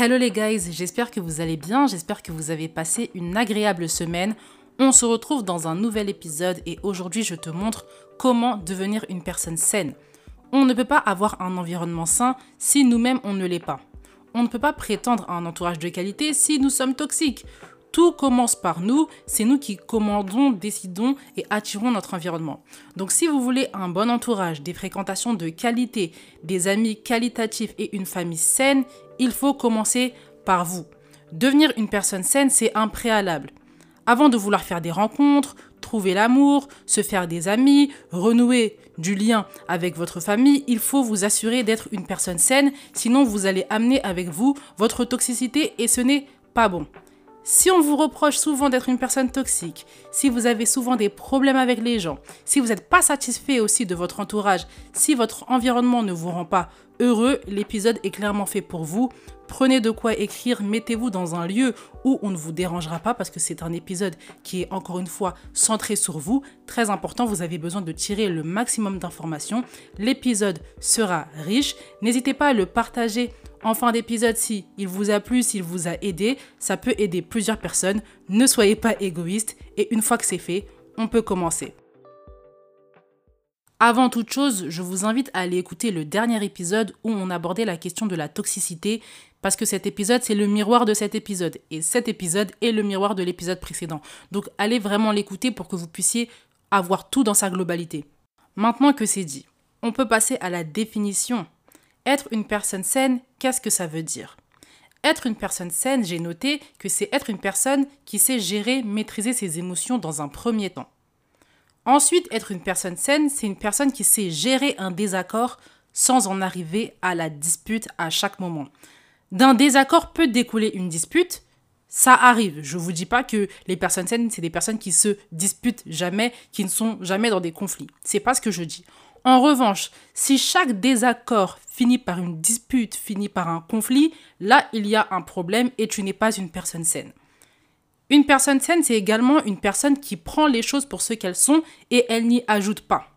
Hello les guys, j'espère que vous allez bien, j'espère que vous avez passé une agréable semaine. On se retrouve dans un nouvel épisode et aujourd'hui je te montre comment devenir une personne saine. On ne peut pas avoir un environnement sain si nous-mêmes on ne l'est pas. On ne peut pas prétendre à un entourage de qualité si nous sommes toxiques. Tout commence par nous, c'est nous qui commandons, décidons et attirons notre environnement. Donc si vous voulez un bon entourage, des fréquentations de qualité, des amis qualitatifs et une famille saine, il faut commencer par vous. Devenir une personne saine, c'est un préalable. Avant de vouloir faire des rencontres, trouver l'amour, se faire des amis, renouer du lien avec votre famille, il faut vous assurer d'être une personne saine, sinon vous allez amener avec vous votre toxicité et ce n'est pas bon. Si on vous reproche souvent d'être une personne toxique, si vous avez souvent des problèmes avec les gens, si vous n'êtes pas satisfait aussi de votre entourage, si votre environnement ne vous rend pas heureux, l'épisode est clairement fait pour vous. Prenez de quoi écrire, mettez-vous dans un lieu où on ne vous dérangera pas parce que c'est un épisode qui est encore une fois centré sur vous. Très important, vous avez besoin de tirer le maximum d'informations. L'épisode sera riche. N'hésitez pas à le partager en fin d'épisode si il vous a plu, s'il vous a aidé. Ça peut aider plusieurs personnes. Ne soyez pas égoïste et une fois que c'est fait, on peut commencer. Avant toute chose, je vous invite à aller écouter le dernier épisode où on abordait la question de la toxicité, parce que cet épisode, c'est le miroir de cet épisode, et cet épisode est le miroir de l'épisode précédent. Donc allez vraiment l'écouter pour que vous puissiez avoir tout dans sa globalité. Maintenant que c'est dit, on peut passer à la définition. Être une personne saine, qu'est-ce que ça veut dire? Être une personne saine, j'ai noté que c'est être une personne qui sait gérer, maîtriser ses émotions dans un premier temps. Ensuite, être une personne saine, c'est une personne qui sait gérer un désaccord sans en arriver à la dispute à chaque moment. D'un désaccord peut découler une dispute, ça arrive. Je ne vous dis pas que les personnes saines, c'est des personnes qui se disputent jamais, qui ne sont jamais dans des conflits. C'est pas ce que je dis. En revanche, si chaque désaccord finit par une dispute, finit par un conflit, là, il y a un problème et tu n'es pas une personne saine. Une personne saine, c'est également une personne qui prend les choses pour ce qu'elles sont et elle n'y ajoute pas.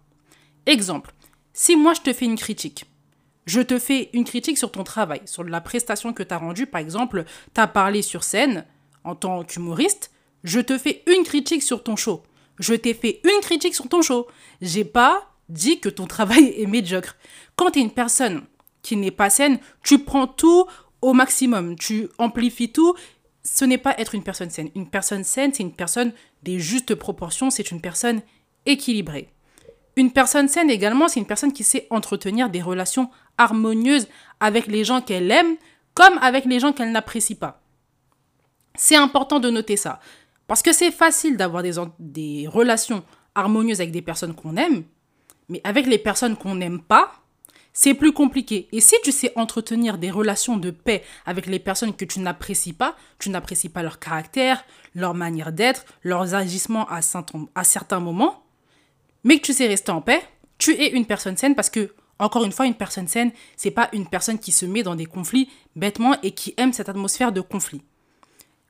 Exemple, si moi je te fais une critique, je te fais une critique sur ton travail, sur la prestation que tu as rendue, par exemple, tu as parlé sur scène en tant qu'humoriste, je te fais une critique sur ton show. Je t'ai fait une critique sur ton show. J'ai pas dit que ton travail est médiocre. Quand tu es une personne qui n'est pas saine, tu prends tout au maximum, tu amplifies tout ce n'est pas être une personne saine. Une personne saine, c'est une personne des justes proportions, c'est une personne équilibrée. Une personne saine également, c'est une personne qui sait entretenir des relations harmonieuses avec les gens qu'elle aime comme avec les gens qu'elle n'apprécie pas. C'est important de noter ça. Parce que c'est facile d'avoir des, des relations harmonieuses avec des personnes qu'on aime, mais avec les personnes qu'on n'aime pas, c'est plus compliqué. Et si tu sais entretenir des relations de paix avec les personnes que tu n'apprécies pas, tu n'apprécies pas leur caractère, leur manière d'être, leurs agissements à, certains moments, mais que tu sais rester en paix, tu es une personne saine parce que, encore une fois, une personne saine, c'est pas une personne qui se met dans des conflits bêtement et qui aime cette atmosphère de conflit.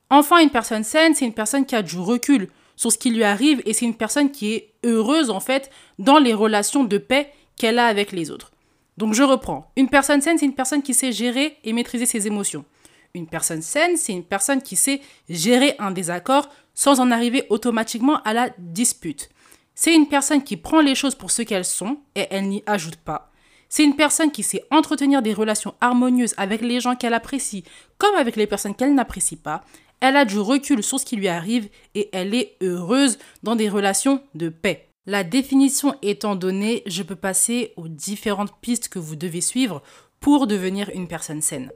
Enfin, une personne saine, c'est une personne qui a du recul sur ce qui lui arrive et c'est une personne qui est heureuse en fait dans les relations de paix qu'elle a avec les autres. Donc je reprends. Une personne saine, c'est une personne qui sait gérer et maîtriser ses émotions. Une personne saine, c'est une personne qui sait gérer un désaccord sans en arriver automatiquement à la dispute. C'est une personne qui prend les choses pour ce qu'elles sont et elle n'y ajoute pas. C'est une personne qui sait entretenir des relations harmonieuses avec les gens qu'elle apprécie comme avec les personnes qu'elle n'apprécie pas. Elle a du recul sur ce qui lui arrive et elle est heureuse dans des relations de paix. La définition étant donnée, je peux passer aux différentes pistes que vous devez suivre pour devenir une personne saine.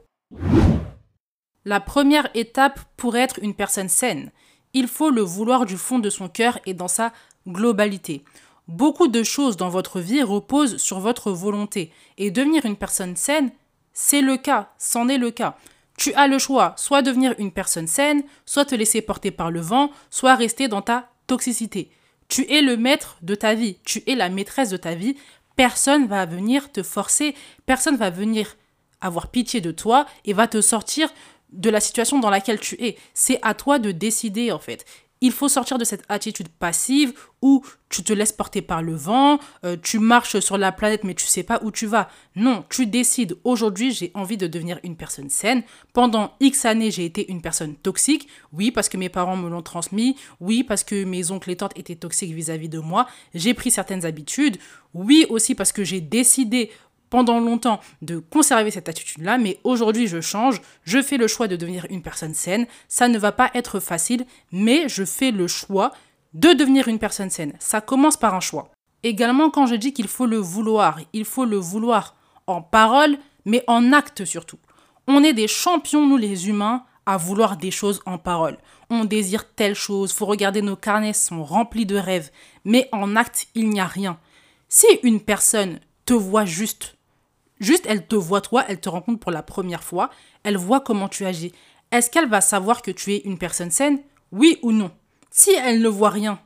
La première étape pour être une personne saine, il faut le vouloir du fond de son cœur et dans sa globalité. Beaucoup de choses dans votre vie reposent sur votre volonté et devenir une personne saine, c'est le cas, c'en est le cas. Tu as le choix, soit devenir une personne saine, soit te laisser porter par le vent, soit rester dans ta toxicité. Tu es le maître de ta vie, tu es la maîtresse de ta vie. Personne va venir te forcer, personne va venir avoir pitié de toi et va te sortir de la situation dans laquelle tu es. C'est à toi de décider en fait. Il faut sortir de cette attitude passive où tu te laisses porter par le vent, euh, tu marches sur la planète mais tu sais pas où tu vas. Non, tu décides aujourd'hui j'ai envie de devenir une personne saine. Pendant X années, j'ai été une personne toxique. Oui, parce que mes parents me l'ont transmis. Oui, parce que mes oncles et tantes étaient toxiques vis-à-vis -vis de moi. J'ai pris certaines habitudes. Oui, aussi parce que j'ai décidé pendant longtemps de conserver cette attitude-là, mais aujourd'hui je change, je fais le choix de devenir une personne saine. Ça ne va pas être facile, mais je fais le choix de devenir une personne saine. Ça commence par un choix. Également, quand je dis qu'il faut le vouloir, il faut le vouloir en parole, mais en acte surtout. On est des champions, nous les humains, à vouloir des choses en parole. On désire telle chose, faut regarder nos carnets sont remplis de rêves, mais en acte, il n'y a rien. Si une personne te voit juste Juste, elle te voit toi, elle te rencontre pour la première fois, elle voit comment tu agis. Est-ce qu'elle va savoir que tu es une personne saine? Oui ou non? Si elle ne voit rien,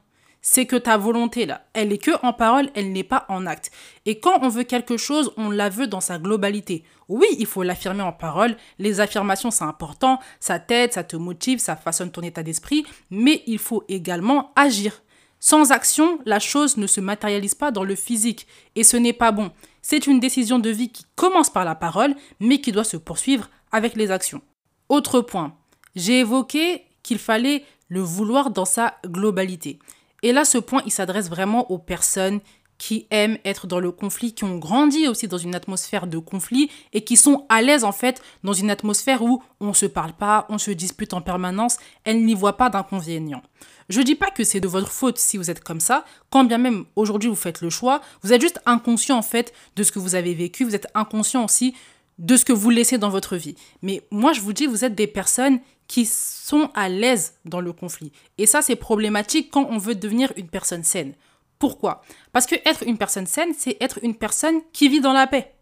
c'est que ta volonté là, elle est que en parole, elle n'est pas en acte. Et quand on veut quelque chose, on la veut dans sa globalité. Oui, il faut l'affirmer en parole, les affirmations c'est important, ça t'aide, ça te motive, ça façonne ton état d'esprit, mais il faut également agir. Sans action, la chose ne se matérialise pas dans le physique et ce n'est pas bon. C'est une décision de vie qui commence par la parole mais qui doit se poursuivre avec les actions. Autre point, j'ai évoqué qu'il fallait le vouloir dans sa globalité. Et là, ce point, il s'adresse vraiment aux personnes qui aiment être dans le conflit, qui ont grandi aussi dans une atmosphère de conflit et qui sont à l'aise en fait dans une atmosphère où on ne se parle pas, on se dispute en permanence, elles n'y voient pas d'inconvénient. Je dis pas que c'est de votre faute si vous êtes comme ça, quand bien même aujourd'hui vous faites le choix, vous êtes juste inconscient en fait de ce que vous avez vécu, vous êtes inconscient aussi de ce que vous laissez dans votre vie. Mais moi je vous dis, vous êtes des personnes qui sont à l'aise dans le conflit. Et ça c'est problématique quand on veut devenir une personne saine. Pourquoi? Parce que être une personne saine, c'est être une personne qui vit dans la paix.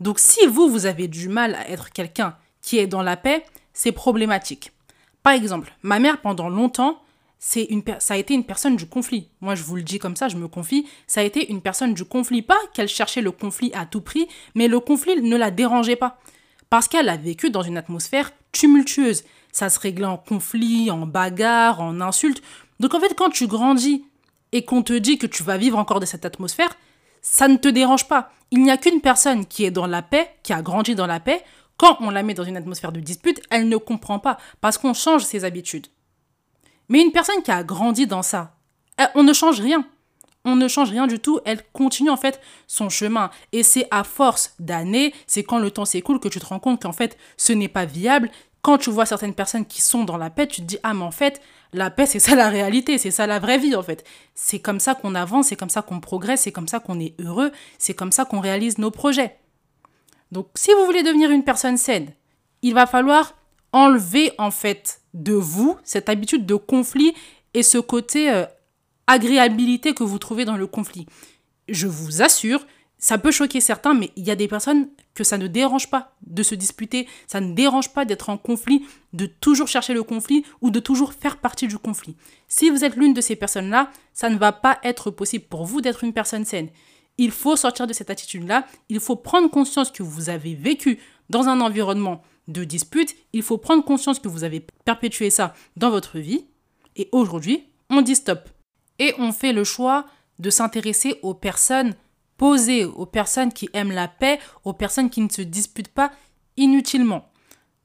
Donc si vous, vous avez du mal à être quelqu'un qui est dans la paix, c'est problématique. Par exemple, ma mère, pendant longtemps, c'est une ça a été une personne du conflit. Moi, je vous le dis comme ça, je me confie. Ça a été une personne du conflit. Pas qu'elle cherchait le conflit à tout prix, mais le conflit ne la dérangeait pas. Parce qu'elle a vécu dans une atmosphère tumultueuse. Ça se réglait en conflit, en bagarre, en insultes. Donc en fait, quand tu grandis et qu'on te dit que tu vas vivre encore de cette atmosphère, ça ne te dérange pas. Il n'y a qu'une personne qui est dans la paix, qui a grandi dans la paix. Quand on la met dans une atmosphère de dispute, elle ne comprend pas parce qu'on change ses habitudes. Mais une personne qui a grandi dans ça, on ne change rien. On ne change rien du tout, elle continue en fait son chemin. Et c'est à force d'années, c'est quand le temps s'écoule que tu te rends compte qu'en fait ce n'est pas viable. Quand tu vois certaines personnes qui sont dans la paix, tu te dis ah mais en fait la paix, c'est ça la réalité, c'est ça la vraie vie en fait. C'est comme ça qu'on avance, c'est comme ça qu'on progresse, c'est comme ça qu'on est heureux, c'est comme ça qu'on réalise nos projets. Donc si vous voulez devenir une personne saine, il va falloir enlever en fait de vous cette habitude de conflit et ce côté euh, agréabilité que vous trouvez dans le conflit. Je vous assure, ça peut choquer certains, mais il y a des personnes que ça ne dérange pas de se disputer, ça ne dérange pas d'être en conflit, de toujours chercher le conflit ou de toujours faire partie du conflit. Si vous êtes l'une de ces personnes-là, ça ne va pas être possible pour vous d'être une personne saine. Il faut sortir de cette attitude-là, il faut prendre conscience que vous avez vécu dans un environnement de dispute, il faut prendre conscience que vous avez perpétué ça dans votre vie, et aujourd'hui, on dit stop. Et on fait le choix de s'intéresser aux personnes Posez aux personnes qui aiment la paix, aux personnes qui ne se disputent pas inutilement.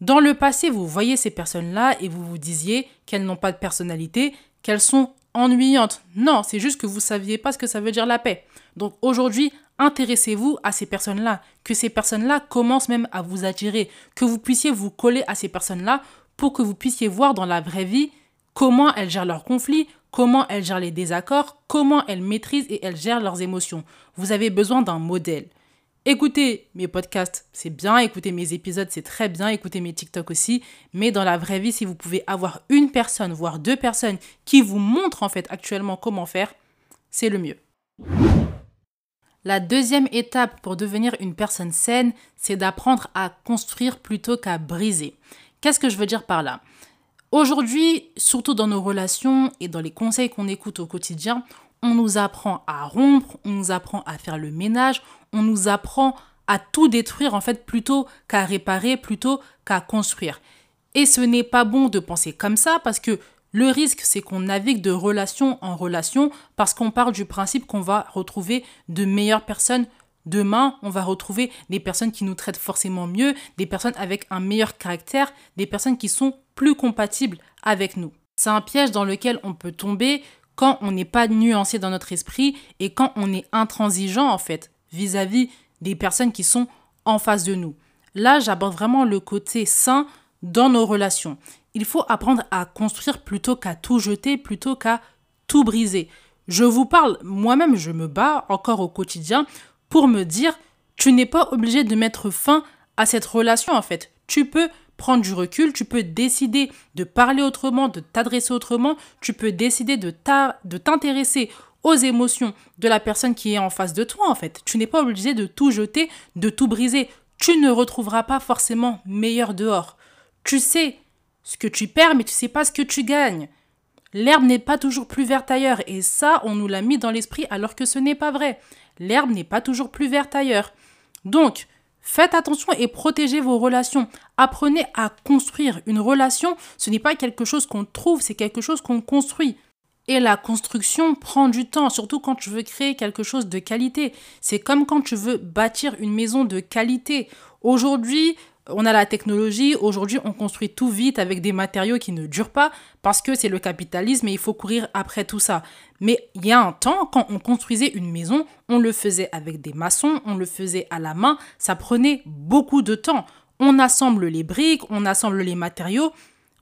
Dans le passé, vous voyez ces personnes-là et vous vous disiez qu'elles n'ont pas de personnalité, qu'elles sont ennuyantes. Non, c'est juste que vous ne saviez pas ce que ça veut dire la paix. Donc aujourd'hui, intéressez-vous à ces personnes-là, que ces personnes-là commencent même à vous attirer, que vous puissiez vous coller à ces personnes-là pour que vous puissiez voir dans la vraie vie comment elles gèrent leurs conflits, comment elles gèrent les désaccords, comment elles maîtrisent et elles gèrent leurs émotions. Vous avez besoin d'un modèle. Écoutez mes podcasts, c'est bien, écoutez mes épisodes, c'est très bien, écoutez mes TikTok aussi, mais dans la vraie vie, si vous pouvez avoir une personne, voire deux personnes qui vous montrent en fait actuellement comment faire, c'est le mieux. La deuxième étape pour devenir une personne saine, c'est d'apprendre à construire plutôt qu'à briser. Qu'est-ce que je veux dire par là? Aujourd'hui, surtout dans nos relations et dans les conseils qu'on écoute au quotidien, on nous apprend à rompre, on nous apprend à faire le ménage, on nous apprend à tout détruire en fait plutôt qu'à réparer, plutôt qu'à construire. Et ce n'est pas bon de penser comme ça parce que Le risque, c'est qu'on navigue de relation en relation parce qu'on part du principe qu'on va retrouver de meilleures personnes. Demain, on va retrouver des personnes qui nous traitent forcément mieux, des personnes avec un meilleur caractère, des personnes qui sont plus compatibles avec nous. C'est un piège dans lequel on peut tomber quand on n'est pas nuancé dans notre esprit et quand on est intransigeant en fait vis-à-vis des personnes qui sont en face de nous. Là, j'aborde vraiment le côté sain dans nos relations. Il faut apprendre à construire plutôt qu'à tout jeter, plutôt qu'à tout briser. Je vous parle, moi-même, je me bats encore au quotidien pour me dire, tu n'es pas obligé de mettre fin à cette relation en fait. Tu peux prendre du recul, tu peux décider de parler autrement, de t'adresser autrement, tu peux décider de t'intéresser aux émotions de la personne qui est en face de toi en fait. Tu n'es pas obligé de tout jeter, de tout briser. Tu ne retrouveras pas forcément meilleur dehors. Tu sais ce que tu perds, mais tu sais pas ce que tu gagnes. L'herbe n'est pas toujours plus verte ailleurs, et ça, on nous l'a mis dans l'esprit alors que ce n'est pas vrai. L'herbe n'est pas toujours plus verte ailleurs. Donc, faites attention et protégez vos relations. Apprenez à construire. Une relation, ce n'est pas quelque chose qu'on trouve, c'est quelque chose qu'on construit. Et la construction prend du temps, surtout quand tu veux créer quelque chose de qualité. C'est comme quand tu veux bâtir une maison de qualité. Aujourd'hui, on a la technologie, aujourd'hui on construit tout vite avec des matériaux qui ne durent pas parce que c'est le capitalisme et il faut courir après tout ça. Mais il y a un temps, quand on construisait une maison, on le faisait avec des maçons, on le faisait à la main, ça prenait beaucoup de temps. On assemble les briques, on assemble les matériaux,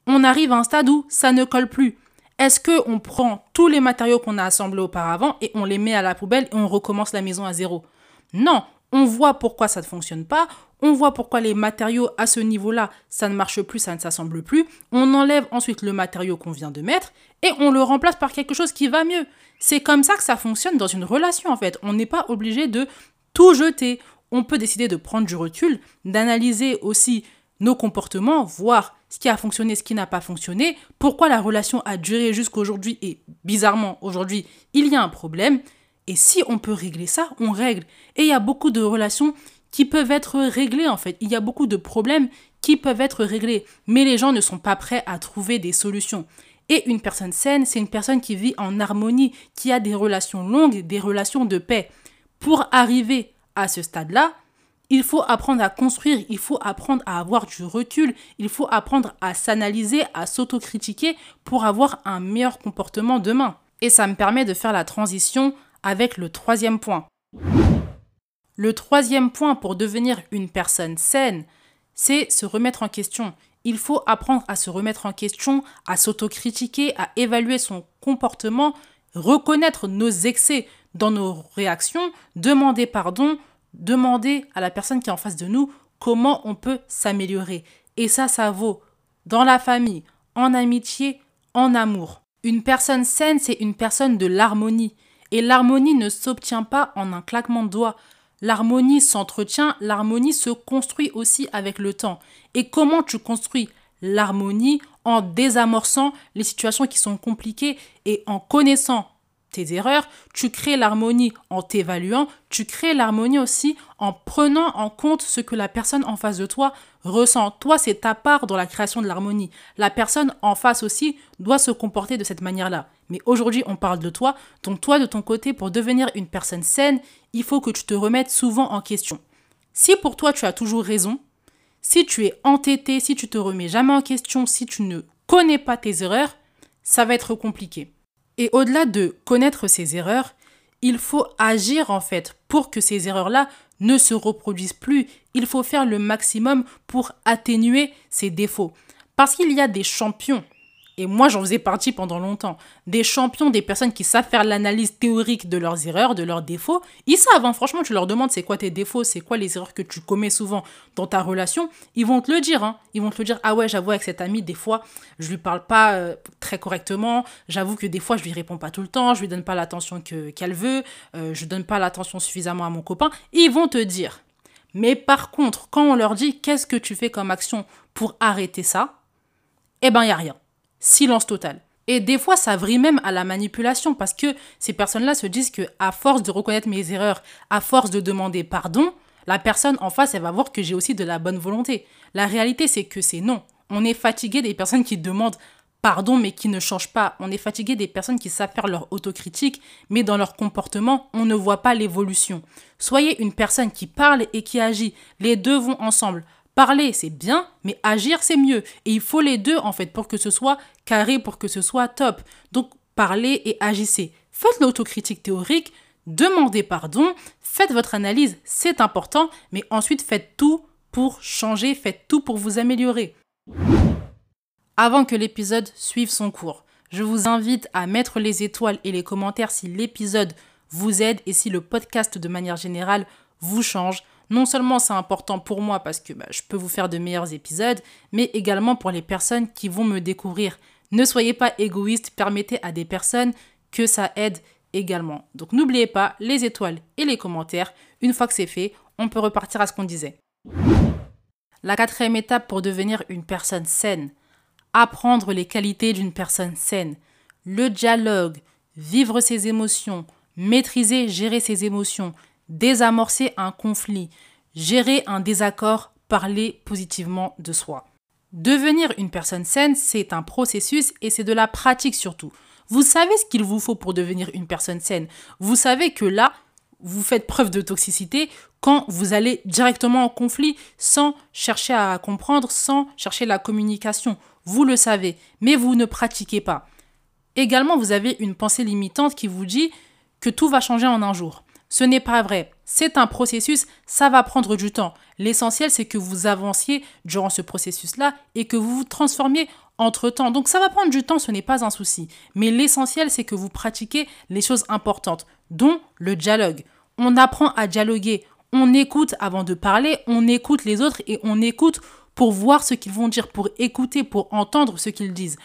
on arrive à un stade où ça ne colle plus. Est-ce que on prend tous les matériaux qu'on a assemblés auparavant et on les met à la poubelle et on recommence la maison à zéro? Non, on voit pourquoi ça ne fonctionne pas, on voit pourquoi les matériaux à ce niveau-là, ça ne marche plus, ça ne s'assemble plus. On enlève ensuite le matériau qu'on vient de mettre et on le remplace par quelque chose qui va mieux. C'est comme ça que ça fonctionne dans une relation en fait. On n'est pas obligé de tout jeter. On peut décider de prendre du recul, d'analyser aussi nos comportements, voir ce qui a fonctionné, ce qui n'a pas fonctionné, pourquoi la relation a duré jusqu'aujourd'hui et bizarrement aujourd'hui il y a un problème. Et si on peut régler ça, on règle. Et il y a beaucoup de relations qui peuvent être réglés en fait. Il y a beaucoup de problèmes qui peuvent être réglés, mais les gens ne sont pas prêts à trouver des solutions. Et une personne saine, c'est une personne qui vit en harmonie, qui a des relations longues, des relations de paix. Pour arriver à ce stade-là, il faut apprendre à construire, il faut apprendre à avoir du recul, il faut apprendre à s'analyser, à s'autocritiquer pour avoir un meilleur comportement demain. Et ça me permet de faire la transition avec le troisième point. Le troisième point pour devenir une personne saine, c'est se remettre en question. Il faut apprendre à se remettre en question, à s'autocritiquer, à évaluer son comportement, reconnaître nos excès dans nos réactions, demander pardon, demander à la personne qui est en face de nous comment on peut s'améliorer. Et ça, ça vaut dans la famille, en amitié, en amour. Une personne saine, c'est une personne de l'harmonie. Et l'harmonie ne s'obtient pas en un claquement de doigts. L'harmonie s'entretient, l'harmonie se construit aussi avec le temps. Et comment tu construis l'harmonie en désamorçant les situations qui sont compliquées et en connaissant tes erreurs, tu crées l'harmonie en t'évaluant, tu crées l'harmonie aussi en prenant en compte ce que la personne en face de toi ressent. Toi, c'est ta part dans la création de l'harmonie. La personne en face aussi doit se comporter de cette manière-là. Mais aujourd'hui, on parle de toi. Donc toi, de ton côté, pour devenir une personne saine, il faut que tu te remettes souvent en question. Si pour toi, tu as toujours raison, si tu es entêté, si tu te remets jamais en question, si tu ne connais pas tes erreurs, ça va être compliqué. Et au-delà de connaître ses erreurs, il faut agir en fait pour que ces erreurs-là ne se reproduisent plus. Il faut faire le maximum pour atténuer ces défauts. Parce qu'il y a des champions et moi j'en faisais partie pendant longtemps, des champions, des personnes qui savent faire l'analyse théorique de leurs erreurs, de leurs défauts. Ils savent, hein, franchement, tu leur demandes c'est quoi tes défauts, c'est quoi les erreurs que tu commets souvent dans ta relation, ils vont te le dire. Hein. Ils vont te le dire, ah ouais, j'avoue avec cet ami, des fois, je lui parle pas euh, très correctement, j'avoue que des fois, je lui réponds pas tout le temps, je lui donne pas l'attention qu'elle veut, euh, je donne pas l'attention suffisamment à mon copain. Ils vont te dire. Mais par contre, quand on leur dit qu'est-ce que tu fais comme action pour arrêter ça, eh ben, il n'y a rien silence total. Et des fois, ça vrille même à la manipulation parce que ces personnes-là se disent que à force de reconnaître mes erreurs, à force de demander pardon, la personne en face, elle va voir que j'ai aussi de la bonne volonté. La réalité, c'est que c'est non. On est fatigué des personnes qui demandent pardon, mais qui ne changent pas. On est fatigué des personnes qui savent faire leur autocritique, mais dans leur comportement, on ne voit pas l'évolution. Soyez une personne qui parle et qui agit. Les deux vont ensemble. Parler, c'est bien, mais agir, c'est mieux. Et il faut les deux, en fait, pour que ce soit carré, pour que ce soit top. Donc, parlez et agissez. Faites l'autocritique théorique, demandez pardon, faites votre analyse, c'est important, mais ensuite faites tout pour changer, faites tout pour vous améliorer. Avant que l'épisode suive son cours, je vous invite à mettre les étoiles et les commentaires si l'épisode vous aide et si le podcast de manière générale vous change. Non seulement c'est important pour moi parce que bah, je peux vous faire de meilleurs épisodes, mais également pour les personnes qui vont me découvrir. Ne soyez pas égoïste, permettez à des personnes que ça aide également. Donc n'oubliez pas les étoiles et les commentaires. Une fois que c'est fait, on peut repartir à ce qu'on disait. La quatrième étape pour devenir une personne saine. Apprendre les qualités d'une personne saine. Le dialogue, vivre ses émotions, maîtriser, gérer ses émotions, désamorcer un conflit, gérer un désaccord, parler positivement de soi. Devenir une personne saine, c'est un processus et c'est de la pratique surtout. Vous savez ce qu'il vous faut pour devenir une personne saine. Vous savez que là, vous faites preuve de toxicité quand vous allez directement en conflit sans chercher à comprendre, sans chercher la communication. Vous le savez, mais vous ne pratiquez pas. Également, vous avez une pensée limitante qui vous dit que tout va changer en un jour. Ce n'est pas vrai. C'est un processus, ça va prendre du temps. L'essentiel, c'est que vous avanciez durant ce processus-là et que vous vous transformiez entre-temps. Donc ça va prendre du temps, ce n'est pas un souci. Mais l'essentiel, c'est que vous pratiquez les choses importantes, dont le dialogue. On apprend à dialoguer, on écoute avant de parler, on écoute les autres et on écoute pour voir ce qu'ils vont dire, pour écouter, pour entendre ce qu'ils disent.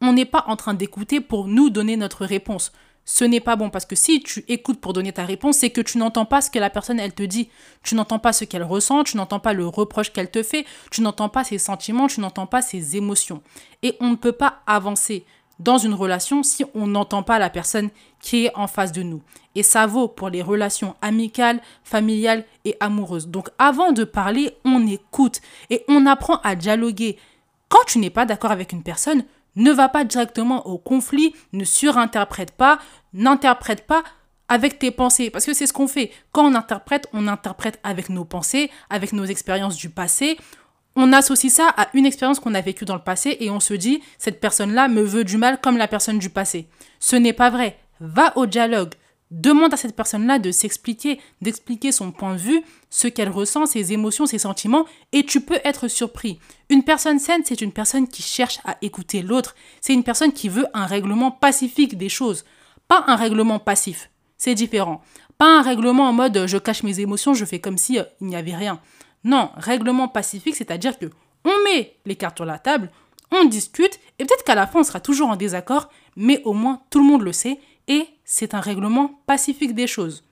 On n'est pas en train d'écouter pour nous donner notre réponse ce n'est pas bon parce que si tu écoutes pour donner ta réponse, c'est que tu n'entends pas ce que la personne elle te dit. Tu n'entends pas ce qu'elle ressent, tu n'entends pas le reproche qu'elle te fait, tu n'entends pas ses sentiments, tu n'entends pas ses émotions. Et on ne peut pas avancer dans une relation si on n'entend pas la personne qui est en face de nous. Et ça vaut pour les relations amicales, familiales et amoureuses. Donc avant de parler, on écoute et on apprend à dialoguer. Quand tu n'es pas d'accord avec une personne, ne va pas directement au conflit, ne surinterprète pas, n'interprète pas avec tes pensées. Parce que c'est ce qu'on fait. Quand on interprète, on interprète avec nos pensées, avec nos expériences du passé. On associe ça à une expérience qu'on a vécue dans le passé et on se dit, cette personne-là me veut du mal comme la personne du passé. Ce n'est pas vrai. Va au dialogue. Demande à cette personne-là de s'expliquer, d'expliquer son point de vue, ce qu'elle ressent, ses émotions, ses sentiments, et tu peux être surpris. Une personne saine, c'est une personne qui cherche à écouter l'autre. C'est une personne qui veut un règlement pacifique des choses, pas un règlement passif. C'est différent. Pas un règlement en mode je cache mes émotions, je fais comme si euh, il n'y avait rien. Non, règlement pacifique, c'est-à-dire que on met les cartes sur la table, on discute, et peut-être qu'à la fin on sera toujours en désaccord, mais au moins tout le monde le sait, et c'est un règlement pacifique des choses.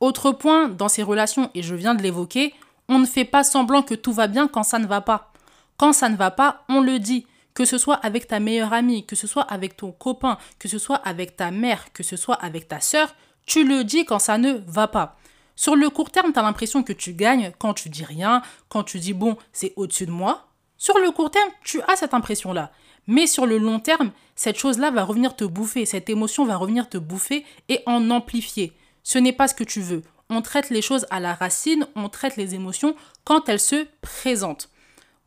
Autre point dans ces relations, et je viens de l'évoquer, on ne fait pas semblant que tout va bien quand ça ne va pas. Quand ça ne va pas, on le dit. Que ce soit avec ta meilleure amie, que ce soit avec ton copain, que ce soit avec ta mère, que ce soit avec ta sœur, tu le dis quand ça ne va pas. Sur le court terme, tu as l'impression que tu gagnes quand tu dis rien, quand tu dis bon, c'est au-dessus de moi. Sur le court terme, tu as cette impression-là. Mais sur le long terme, cette chose-là va revenir te bouffer, cette émotion va revenir te bouffer et en amplifier. Ce n'est pas ce que tu veux. On traite les choses à la racine, on traite les émotions quand elles se présentent.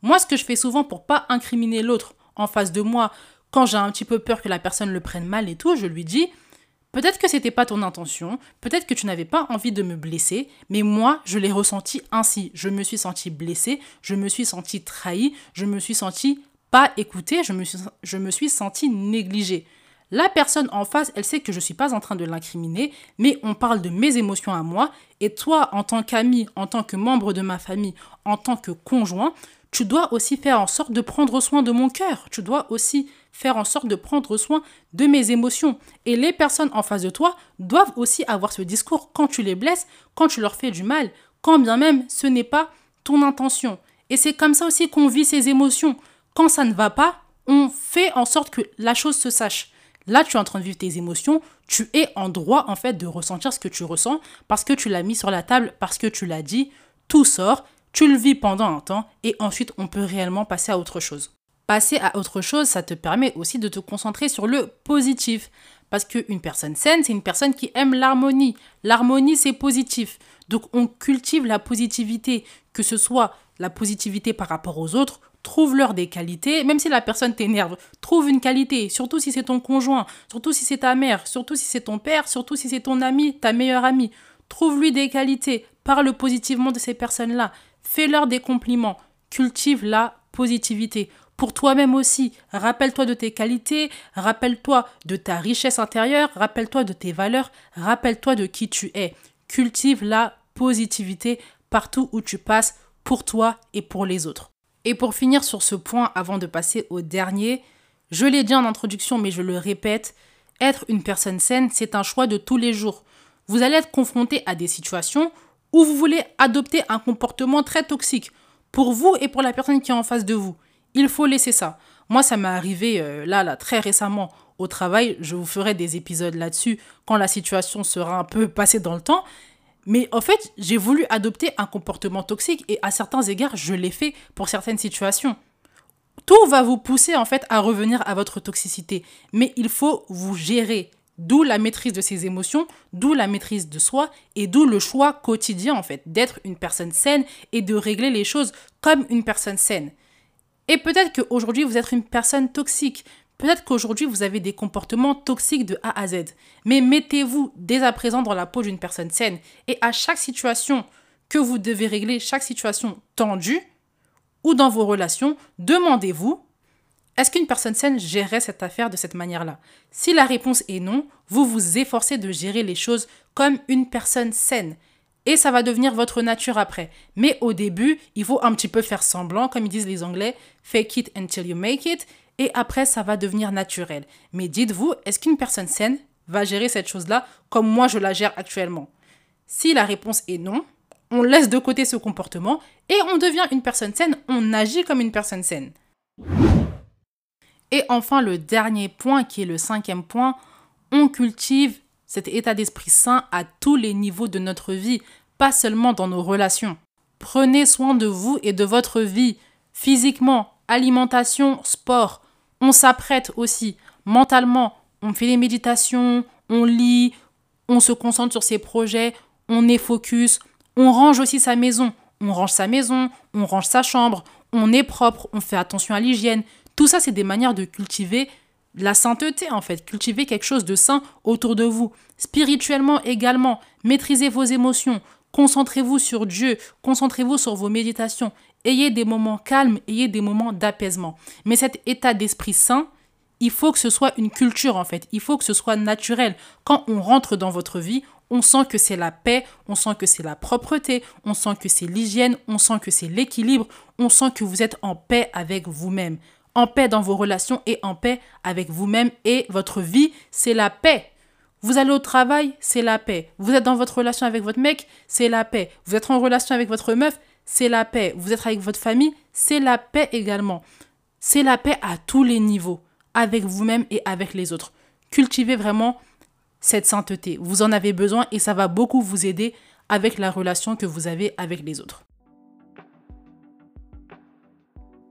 Moi, ce que je fais souvent pour pas incriminer l'autre en face de moi, quand j'ai un petit peu peur que la personne le prenne mal et tout, je lui dis Peut-être que c'était pas ton intention, peut-être que tu n'avais pas envie de me blesser, mais moi, je l'ai ressenti ainsi. Je me suis senti blessée, je me suis senti trahi, je me suis senti pas écouté, je me suis, je me suis sentie négligée. La personne en face, elle sait que je ne suis pas en train de l'incriminer, mais on parle de mes émotions à moi. Et toi, en tant qu'ami, en tant que membre de ma famille, en tant que conjoint, tu dois aussi faire en sorte de prendre soin de mon cœur. Tu dois aussi faire en sorte de prendre soin de mes émotions. Et les personnes en face de toi doivent aussi avoir ce discours quand tu les blesses, quand tu leur fais du mal, quand bien même ce n'est pas ton intention. Et c'est comme ça aussi qu'on vit ces émotions quand ça ne va pas, on fait en sorte que la chose se sache. Là, tu es en train de vivre tes émotions, tu es en droit en fait de ressentir ce que tu ressens parce que tu l'as mis sur la table, parce que tu l'as dit, tout sort, tu le vis pendant un temps et ensuite on peut réellement passer à autre chose. Passer à autre chose, ça te permet aussi de te concentrer sur le positif. Parce qu'une personne saine, c'est une personne qui aime l'harmonie. L'harmonie, c'est positif. Donc on cultive la positivité, que ce soit la positivité par rapport aux autres, trouve-leur des qualités, même si la personne t'énerve, trouve une qualité, surtout si c'est ton conjoint, surtout si c'est ta mère, surtout si c'est ton père, surtout si c'est ton ami, ta meilleure amie. Trouve-lui des qualités, parle positivement de ces personnes-là, fais-leur des compliments, cultive la positivité. Pour toi-même aussi, rappelle-toi de tes qualités, rappelle-toi de ta richesse intérieure, rappelle-toi de tes valeurs, rappelle-toi de qui tu es. Cultive la positivité partout où tu passes pour toi et pour les autres. Et pour finir sur ce point, avant de passer au dernier, je l'ai dit en introduction, mais je le répète, être une personne saine, c'est un choix de tous les jours. Vous allez être confronté à des situations où vous voulez adopter un comportement très toxique pour vous et pour la personne qui est en face de vous. Il faut laisser ça. Moi, ça m'est arrivé euh, là, là, très récemment au travail. Je vous ferai des épisodes là-dessus quand la situation sera un peu passée dans le temps. Mais en fait, j'ai voulu adopter un comportement toxique et à certains égards, je l'ai fait pour certaines situations. Tout va vous pousser en fait à revenir à votre toxicité, mais il faut vous gérer. D'où la maîtrise de ses émotions, d'où la maîtrise de soi et d'où le choix quotidien en fait d'être une personne saine et de régler les choses comme une personne saine. Et peut-être qu'aujourd'hui vous êtes une personne toxique, Peut-être qu'aujourd'hui, vous avez des comportements toxiques de A à Z. Mais mettez-vous dès à présent dans la peau d'une personne saine. Et à chaque situation que vous devez régler, chaque situation tendue, ou dans vos relations, demandez-vous, est-ce qu'une personne saine gérerait cette affaire de cette manière-là? Si la réponse est non, vous vous efforcez de gérer les choses comme une personne saine. Et ça va devenir votre nature après. Mais au début, il faut un petit peu faire semblant, comme disent les Anglais, fake it until you make it et après ça va devenir naturel. Mais dites-vous, est-ce qu'une personne saine va gérer cette chose-là comme moi je la gère actuellement? Si la réponse est non, on laisse de côté ce comportement et on devient une personne saine, on agit comme une personne saine. Et enfin, le dernier point, qui est le cinquième point, on cultive cet état d'esprit sain à tous les niveaux de notre vie, pas seulement dans nos relations. Prenez soin de vous et de votre vie, physiquement, alimentation, sport, on s'apprête aussi mentalement, on fait des méditations, on lit, on se concentre sur ses projets, on est focus, on range aussi sa maison, on range sa maison, on range sa chambre, on est propre, on fait attention à l'hygiène. Tout ça, c'est des manières de cultiver la sainteté en fait, cultiver quelque chose de sain autour de vous. Spirituellement également, maîtrisez vos émotions, concentrez-vous sur Dieu, concentrez-vous sur vos méditations Ayez des moments calmes, ayez des moments d'apaisement. Mais cet état d'esprit sain, il faut que ce soit une culture en fait. Il faut que ce soit naturel. Quand on rentre dans votre vie, on sent que c'est la paix, on sent que c'est la propreté, on sent que c'est l'hygiène, on sent que c'est l'équilibre, on sent que vous êtes en paix avec vous-même. En paix dans vos relations et en paix avec vous-même et votre vie, c'est la paix. Vous allez au travail, c'est la paix. Vous êtes dans votre relation avec votre mec, c'est la paix. Vous êtes en relation avec votre meuf, c'est la paix. Vous êtes avec votre famille, c'est la paix également. C'est la paix à tous les niveaux, avec vous-même et avec les autres. Cultivez vraiment cette sainteté. Vous en avez besoin et ça va beaucoup vous aider avec la relation que vous avez avec les autres.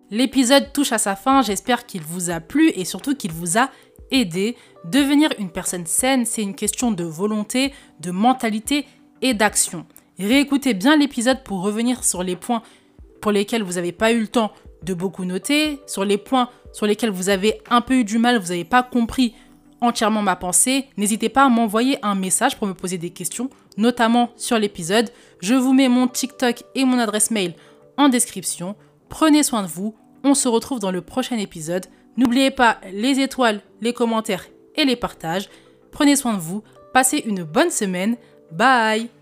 L'épisode touche à sa fin, j'espère qu'il vous a plu et surtout qu'il vous a aidé. Devenir une personne saine, c'est une question de volonté, de mentalité et d'action. Réécoutez bien l'épisode pour revenir sur les points pour lesquels vous n'avez pas eu le temps de beaucoup noter, sur les points sur lesquels vous avez un peu eu du mal, vous n'avez pas compris entièrement ma pensée. N'hésitez pas à m'envoyer un message pour me poser des questions, notamment sur l'épisode. Je vous mets mon TikTok et mon adresse mail en description. Prenez soin de vous. On se retrouve dans le prochain épisode. N'oubliez pas les étoiles, les commentaires et les partages. Prenez soin de vous. Passez une bonne semaine. Bye